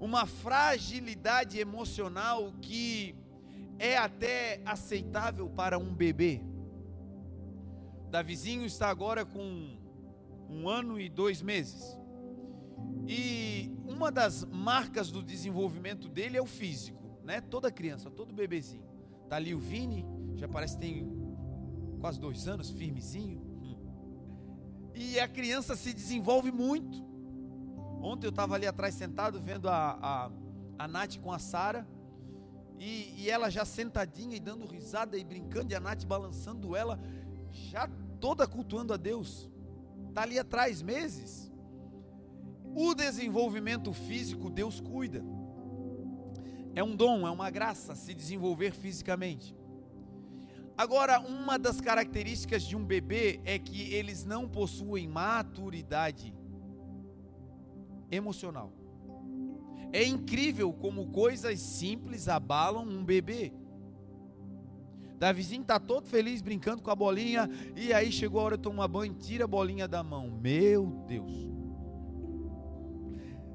Uma fragilidade emocional que é até aceitável para um bebê. Davizinho está agora com um ano e dois meses. E uma das marcas do desenvolvimento dele é o físico, né? Toda criança, todo bebezinho. Tá ali o Vini, já parece que tem quase dois anos, firmezinho. E a criança se desenvolve muito. Ontem eu estava ali atrás sentado vendo a, a, a Nath com a Sara. E, e, ela já sentadinha e dando risada e brincando, e a Nath balançando ela, já toda cultuando a Deus. Está ali atrás, meses. O desenvolvimento físico, Deus cuida. É um dom, é uma graça se desenvolver fisicamente. Agora, uma das características de um bebê é que eles não possuem maturidade emocional. É incrível como coisas simples abalam um bebê. Davizinho está todo feliz brincando com a bolinha. E aí chegou a hora de tomar banho, tira a bolinha da mão. Meu Deus.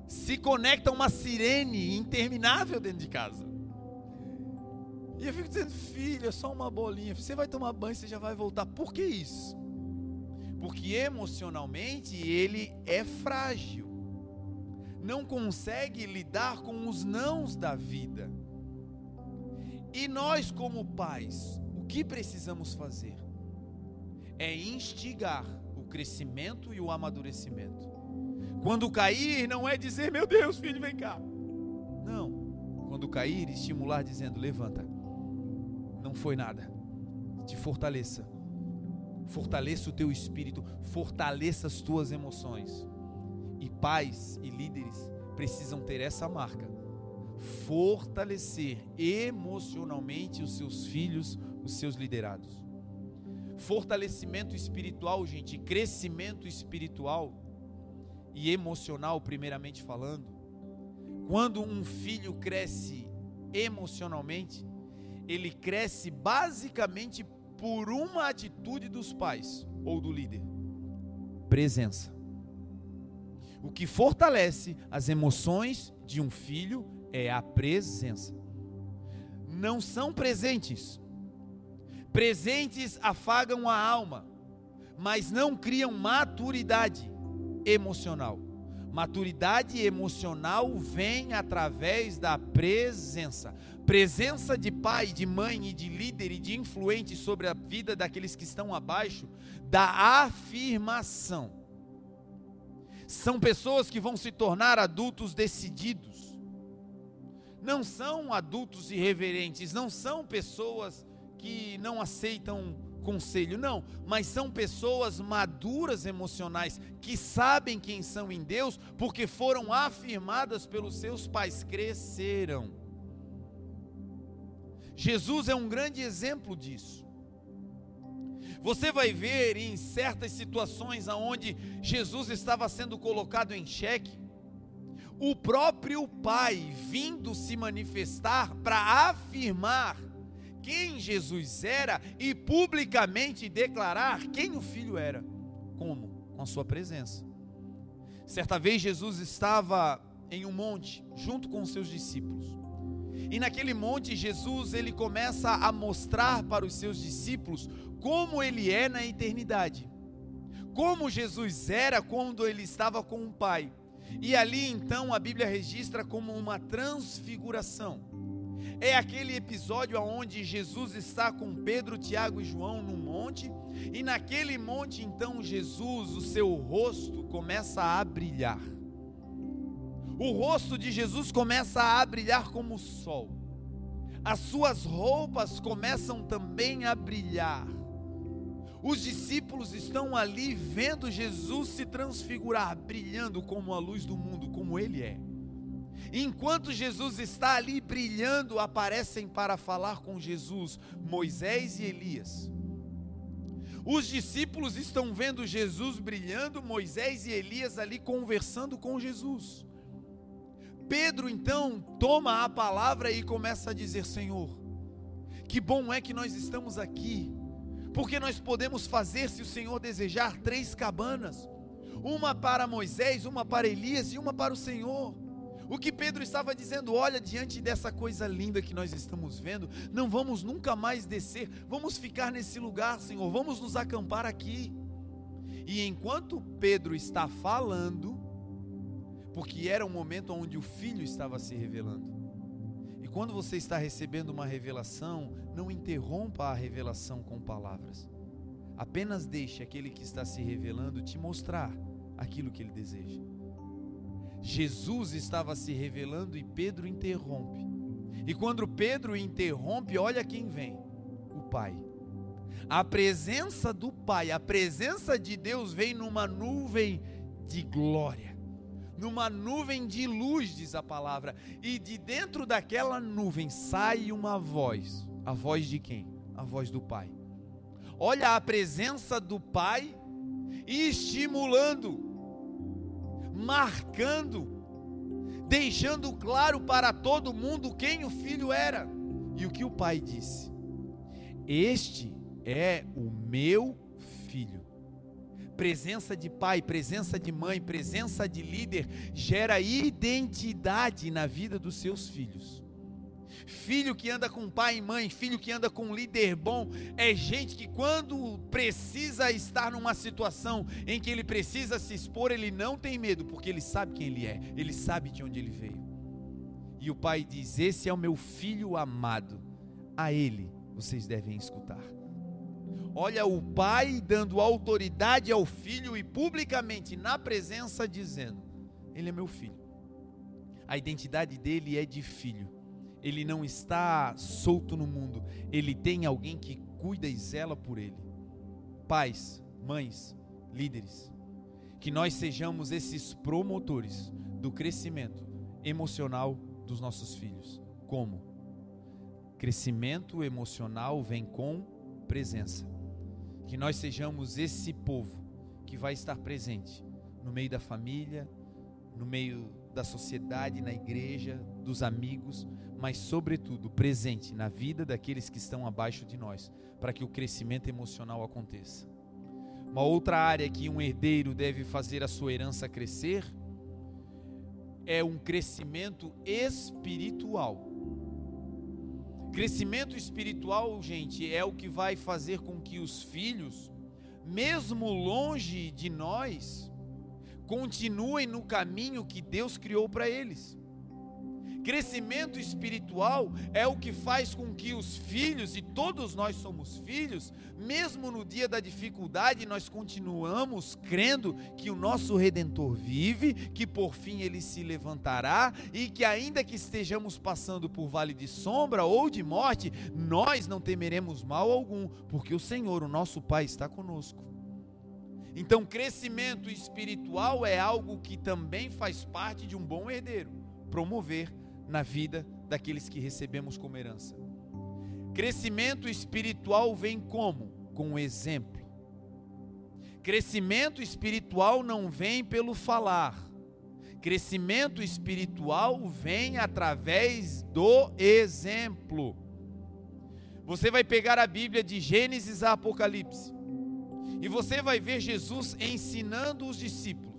Se conecta uma sirene interminável dentro de casa. E eu fico dizendo, filho, é só uma bolinha. Você vai tomar banho, você já vai voltar. Por que isso? Porque emocionalmente ele é frágil. Não consegue lidar com os nãos da vida. E nós, como pais, o que precisamos fazer? É instigar o crescimento e o amadurecimento. Quando cair, não é dizer, meu Deus, filho, vem cá. Não. Quando cair, estimular dizendo, levanta. Não foi nada. Te fortaleça. Fortaleça o teu espírito, fortaleça as tuas emoções. E pais e líderes precisam ter essa marca fortalecer emocionalmente os seus filhos, os seus liderados. Fortalecimento espiritual, gente, crescimento espiritual e emocional, primeiramente falando. Quando um filho cresce emocionalmente, ele cresce basicamente por uma atitude dos pais ou do líder: presença. O que fortalece as emoções de um filho é a presença. Não são presentes. Presentes afagam a alma, mas não criam maturidade emocional. Maturidade emocional vem através da presença. presença de pai, de mãe e de líder e de influente sobre a vida daqueles que estão abaixo, da afirmação. São pessoas que vão se tornar adultos decididos. Não são adultos irreverentes, não são pessoas que não aceitam conselho, não, mas são pessoas maduras emocionais que sabem quem são em Deus porque foram afirmadas pelos seus pais, cresceram. Jesus é um grande exemplo disso. Você vai ver em certas situações aonde Jesus estava sendo colocado em xeque, o próprio pai vindo se manifestar para afirmar quem Jesus era e publicamente declarar quem o filho era. Como? Com a sua presença. Certa vez Jesus estava em um monte junto com os seus discípulos. E naquele monte Jesus ele começa a mostrar para os seus discípulos como ele é na eternidade. Como Jesus era quando ele estava com o Pai. E ali então a Bíblia registra como uma transfiguração. É aquele episódio onde Jesus está com Pedro, Tiago e João no monte, e naquele monte então Jesus, o seu rosto começa a brilhar o rosto de Jesus começa a brilhar como o sol, as suas roupas começam também a brilhar. Os discípulos estão ali vendo Jesus se transfigurar, brilhando como a luz do mundo, como ele é. Enquanto Jesus está ali brilhando, aparecem para falar com Jesus Moisés e Elias. Os discípulos estão vendo Jesus brilhando, Moisés e Elias ali conversando com Jesus. Pedro então toma a palavra e começa a dizer: Senhor, que bom é que nós estamos aqui, porque nós podemos fazer, se o Senhor desejar, três cabanas: uma para Moisés, uma para Elias e uma para o Senhor. O que Pedro estava dizendo, olha, diante dessa coisa linda que nós estamos vendo, não vamos nunca mais descer, vamos ficar nesse lugar, Senhor, vamos nos acampar aqui. E enquanto Pedro está falando, porque era um momento onde o filho estava se revelando. E quando você está recebendo uma revelação, não interrompa a revelação com palavras. Apenas deixe aquele que está se revelando te mostrar aquilo que ele deseja. Jesus estava se revelando e Pedro interrompe. E quando Pedro interrompe, olha quem vem: o Pai. A presença do Pai, a presença de Deus vem numa nuvem de glória numa nuvem de luz, diz a palavra, e de dentro daquela nuvem sai uma voz. A voz de quem? A voz do Pai. Olha a presença do Pai estimulando, marcando, deixando claro para todo mundo quem o filho era e o que o Pai disse: Este é o meu filho Presença de pai, presença de mãe, presença de líder gera identidade na vida dos seus filhos. Filho que anda com pai e mãe, filho que anda com líder bom, é gente que quando precisa estar numa situação em que ele precisa se expor, ele não tem medo, porque ele sabe quem ele é, ele sabe de onde ele veio. E o pai diz: Esse é o meu filho amado, a ele vocês devem escutar. Olha o pai dando autoridade ao filho e publicamente na presença dizendo: Ele é meu filho. A identidade dele é de filho. Ele não está solto no mundo. Ele tem alguém que cuida e zela por ele. Pais, mães, líderes, que nós sejamos esses promotores do crescimento emocional dos nossos filhos. Como? Crescimento emocional vem com presença. Que nós sejamos esse povo que vai estar presente no meio da família, no meio da sociedade, na igreja, dos amigos, mas, sobretudo, presente na vida daqueles que estão abaixo de nós, para que o crescimento emocional aconteça. Uma outra área que um herdeiro deve fazer a sua herança crescer é um crescimento espiritual. Crescimento espiritual, gente, é o que vai fazer com que os filhos, mesmo longe de nós, continuem no caminho que Deus criou para eles. Crescimento espiritual é o que faz com que os filhos, e todos nós somos filhos, mesmo no dia da dificuldade, nós continuamos crendo que o nosso redentor vive, que por fim ele se levantará e que, ainda que estejamos passando por vale de sombra ou de morte, nós não temeremos mal algum, porque o Senhor, o nosso Pai, está conosco. Então, crescimento espiritual é algo que também faz parte de um bom herdeiro promover na vida daqueles que recebemos como herança. Crescimento espiritual vem como? Com o exemplo. Crescimento espiritual não vem pelo falar. Crescimento espiritual vem através do exemplo. Você vai pegar a Bíblia de Gênesis a Apocalipse e você vai ver Jesus ensinando os discípulos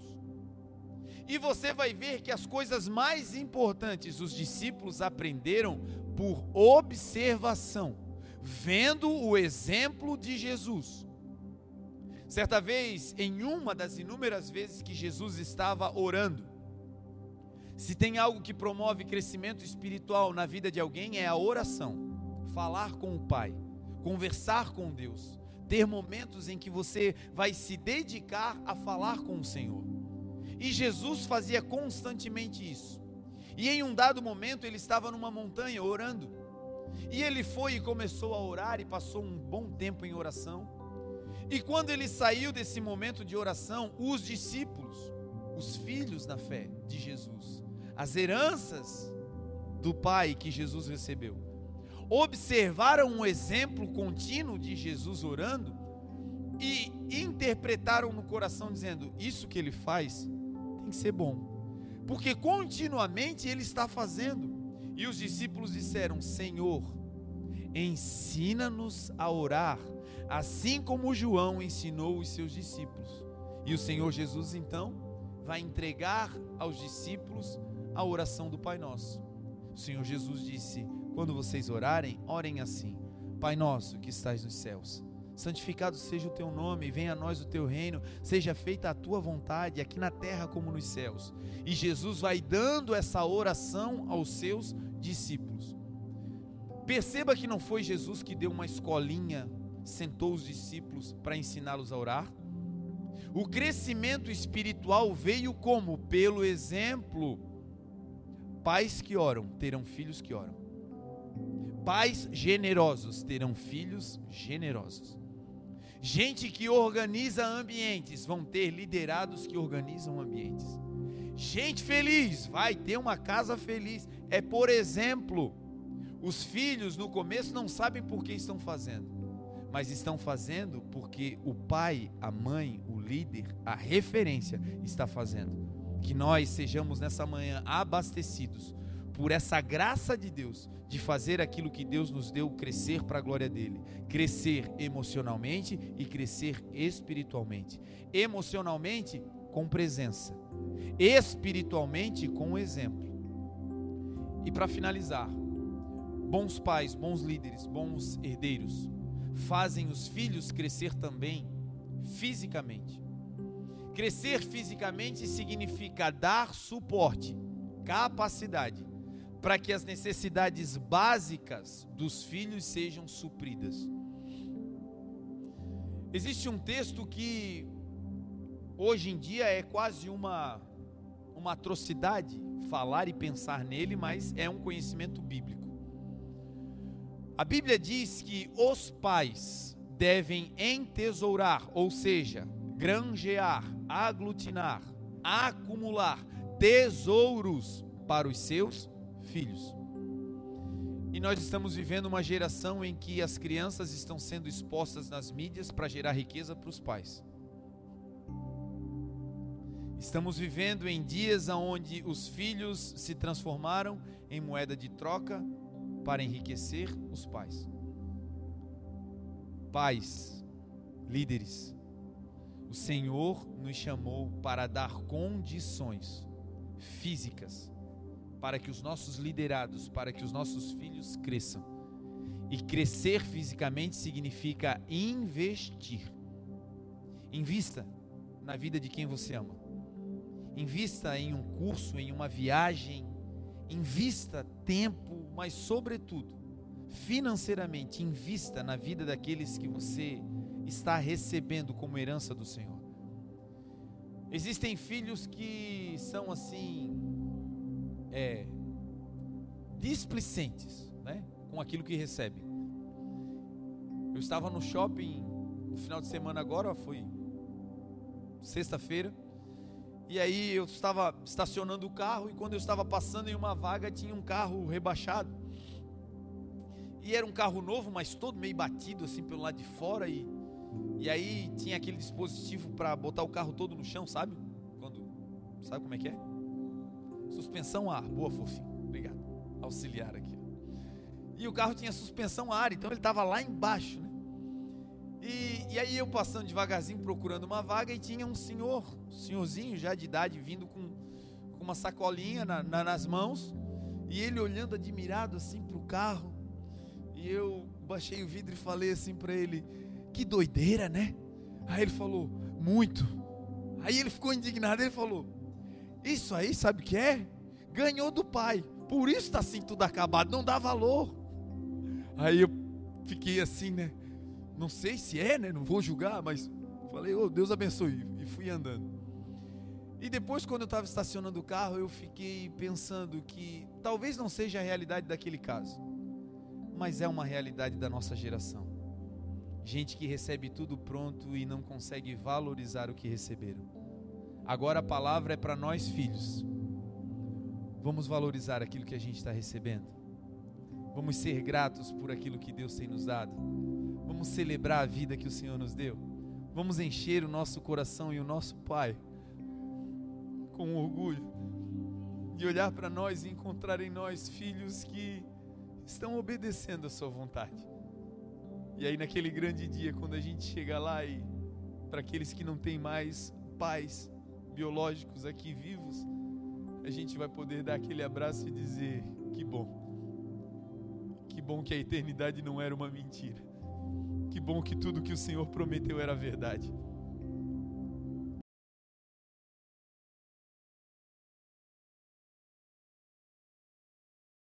e você vai ver que as coisas mais importantes os discípulos aprenderam por observação, vendo o exemplo de Jesus. Certa vez, em uma das inúmeras vezes que Jesus estava orando, se tem algo que promove crescimento espiritual na vida de alguém é a oração, falar com o Pai, conversar com Deus, ter momentos em que você vai se dedicar a falar com o Senhor. E Jesus fazia constantemente isso. E em um dado momento ele estava numa montanha orando. E ele foi e começou a orar e passou um bom tempo em oração. E quando ele saiu desse momento de oração, os discípulos, os filhos da fé de Jesus, as heranças do Pai que Jesus recebeu, observaram um exemplo contínuo de Jesus orando e interpretaram no coração, dizendo: Isso que ele faz que ser bom, porque continuamente ele está fazendo. E os discípulos disseram: Senhor, ensina-nos a orar, assim como João ensinou os seus discípulos. E o Senhor Jesus então vai entregar aos discípulos a oração do Pai Nosso. O Senhor Jesus disse: Quando vocês orarem, orem assim: Pai Nosso que estás nos céus santificado seja o teu nome, venha a nós o teu reino, seja feita a tua vontade, aqui na terra como nos céus. E Jesus vai dando essa oração aos seus discípulos. Perceba que não foi Jesus que deu uma escolinha, sentou os discípulos para ensiná-los a orar. O crescimento espiritual veio como? Pelo exemplo. Pais que oram terão filhos que oram. Pais generosos terão filhos generosos. Gente que organiza ambientes vão ter liderados que organizam ambientes. Gente feliz vai ter uma casa feliz. É por exemplo, os filhos no começo não sabem por que estão fazendo, mas estão fazendo porque o pai, a mãe, o líder, a referência está fazendo. Que nós sejamos nessa manhã abastecidos por essa graça de Deus, de fazer aquilo que Deus nos deu crescer para a glória dele, crescer emocionalmente e crescer espiritualmente. Emocionalmente, com presença, espiritualmente, com exemplo. E para finalizar, bons pais, bons líderes, bons herdeiros fazem os filhos crescer também fisicamente. Crescer fisicamente significa dar suporte, capacidade para que as necessidades básicas dos filhos sejam supridas. Existe um texto que hoje em dia é quase uma uma atrocidade falar e pensar nele, mas é um conhecimento bíblico. A Bíblia diz que os pais devem entesourar, ou seja, granjear, aglutinar, acumular tesouros para os seus filhos. E nós estamos vivendo uma geração em que as crianças estão sendo expostas nas mídias para gerar riqueza para os pais. Estamos vivendo em dias onde os filhos se transformaram em moeda de troca para enriquecer os pais. Pais, líderes, o Senhor nos chamou para dar condições físicas para que os nossos liderados, para que os nossos filhos cresçam. E crescer fisicamente significa investir. Invista na vida de quem você ama. Invista em um curso, em uma viagem, invista tempo, mas sobretudo, financeiramente, invista na vida daqueles que você está recebendo como herança do Senhor. Existem filhos que são assim, é, displicentes, né, com aquilo que recebem. Eu estava no shopping no final de semana agora, foi sexta-feira, e aí eu estava estacionando o carro e quando eu estava passando em uma vaga tinha um carro rebaixado. E era um carro novo, mas todo meio batido assim pelo lado de fora e e aí tinha aquele dispositivo para botar o carro todo no chão, sabe? Quando sabe como é que é? Suspensão ar, boa fofinho. Obrigado. Auxiliar aqui. E o carro tinha suspensão ar, então ele estava lá embaixo, né? E, e, aí eu passando devagarzinho procurando uma vaga e tinha um senhor, um senhorzinho já de idade, vindo com, com uma sacolinha na, na, nas mãos, e ele olhando admirado assim para o carro, e eu baixei o vidro e falei assim para ele: Que doideira, né? Aí ele falou: Muito. Aí ele ficou indignado, ele falou: Isso aí, sabe o que é? Ganhou do pai, por isso está assim tudo acabado, não dá valor. Aí eu fiquei assim, né? Não sei se é, né? Não vou julgar, mas falei, oh, Deus abençoe. E fui andando. E depois, quando eu estava estacionando o carro, eu fiquei pensando que talvez não seja a realidade daquele caso, mas é uma realidade da nossa geração. Gente que recebe tudo pronto e não consegue valorizar o que receberam. Agora a palavra é para nós, filhos. Vamos valorizar aquilo que a gente está recebendo. Vamos ser gratos por aquilo que Deus tem nos dado Vamos celebrar a vida que o Senhor nos deu. Vamos encher o nosso coração e o nosso Pai com orgulho de olhar para nós e encontrar em nós filhos que estão obedecendo a Sua vontade. E aí, naquele grande dia, quando a gente chega lá e para aqueles que não têm mais pais biológicos aqui vivos, a gente vai poder dar aquele abraço e dizer: que bom. Que bom que a eternidade não era uma mentira. Que bom que tudo que o Senhor prometeu era verdade.